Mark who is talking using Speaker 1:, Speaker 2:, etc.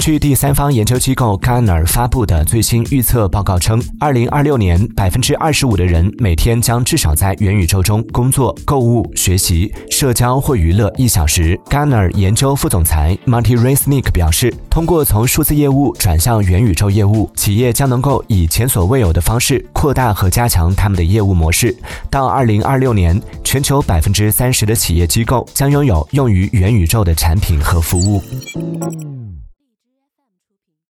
Speaker 1: 据第三方研究机构 Garner 发布的最新预测报告称，二零二六年，百分之二十五的人每天将至少在元宇宙中工作、购物、学习、社交或娱乐一小时。Garner 研究副总裁 Marty Resnick 表示，通过从数字业务转向元宇宙业务，企业将能够以前所未有的方式扩大和加强他们的业务模式。到二零二六年，全球百分之三十的企业机构将拥有用于元宇宙的产品和服务。